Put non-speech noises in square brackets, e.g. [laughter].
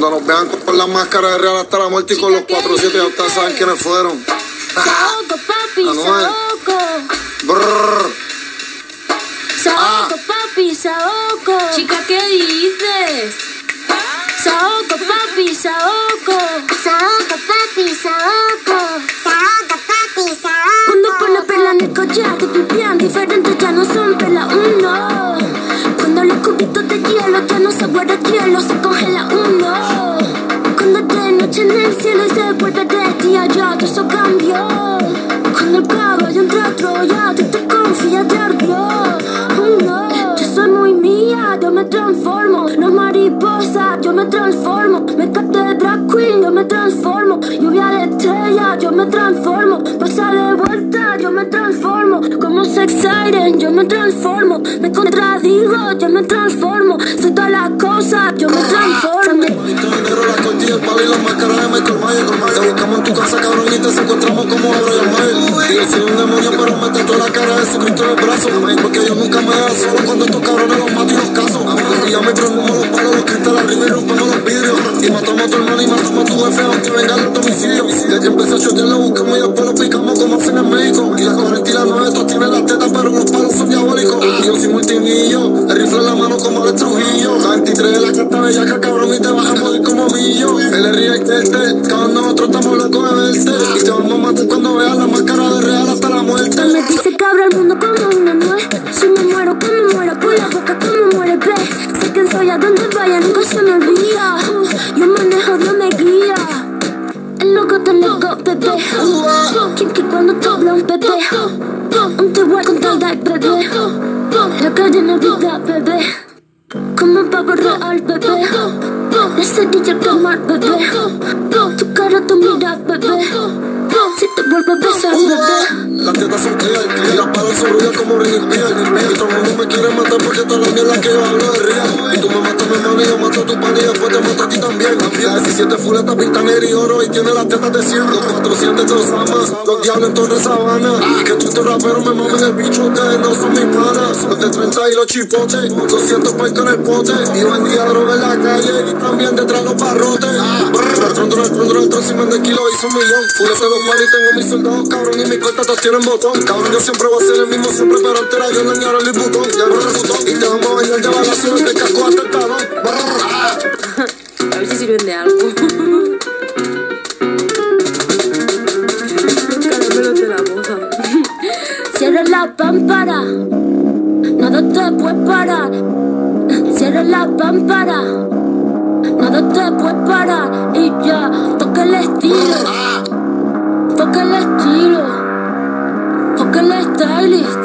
Cuando nos vean con las máscaras de real hasta la muerte y con los 4-7 ya ustedes saben quiénes fueron. Saoco, papi. [laughs] Saoco. Brrr. Saoco, papi, Saoco. Chica, ¿qué dices? Saoco, papi, Saoco. Saoco, papi, saoco. Saoco, papi, saoco. Cuando pone perla en el collar, te pipián diferentes ya no son perla uno. Cuando los cubitos de hielo ya no se guarda hielo, se de noche en el cielo y se vuelve de día, ya todo eso cambió. Cuando el caballo entra a Troya, te confías de ardió. Uno. Yo soy muy mía, yo me transformo. No mariposa, yo me transformo. Me capté drag queen, yo me transformo. Lluvia de estrella, yo me transformo. Pasa de vuelta, yo me transformo. Como sex siren, yo me transformo. Me contradigo, yo me Porque yo nunca me dejo solo cuando estos cabrones los mato y los caso. Y ya me prendemos los palos, los cristales arriba y rompemos los vidrios. Y matamos a tu hermano y matamos a tu jefe, aunque venga el domicilio. Desde que empezó a chotear, lo buscamos y después lo picamos como en México. Y la 40 y la 9, estos tienen las tetas, pero los palos son diabólicos. Y yo soy multimillo, el rifle en la mano como el Trujillo. La 23 de la carta bellaca, cabrón, y te vas a morir como millo. El ríe y tete, me muero, como muero, por la boca, como muere, ve. Sé quién soy, a donde vaya, nunca se me olvida. Uh, yo manejo, Dios me guía. El loco te loco, bebé. Quien que cuando te habla un bebé. Un te voy a contar bebé. La calle no vida, bebé. Como un pavo real, bebé. La cerilla tomar, bebé. Tu cara, tu mira, bebé. Si te vuelvo a besar, bebé. Ruidas como Ring Y todo el mundo me quiere matar porque toda la mierda que yo hablo es real. Y tú me matas, mi hermano, y yo mato a tu pan también. La 17 fuleta pinta negro y oro y tiene las tetas de 100. Los 400 te los diablos en Torre Sabana. Que tú te rapero me mames el bicho, ustedes no son mis panas. Los de 30 y los chipotes, 200 palcos en el pote. Y vendía droga en la calle y también detrás los barrotes. Tron, tron, tron, si de kilo hizo un millón. Fulete los palos y tengo mis soldados, cabrón, y mis cuentas tienen botón. Cabrón, yo siempre voy a ser el mismo siempre, pero antes era yo dañar el botón. Ya no resultó. Y te vamos a bañar, llevar la ciudad de casco hasta el talón. Sirven de algo. [laughs] Caramelo de la boca. Cierra la pámpara, nada te puede parar. Cierra la pámpara, nada te puede parar. Y ya, toca el estilo, toca el estilo, toca el stylist,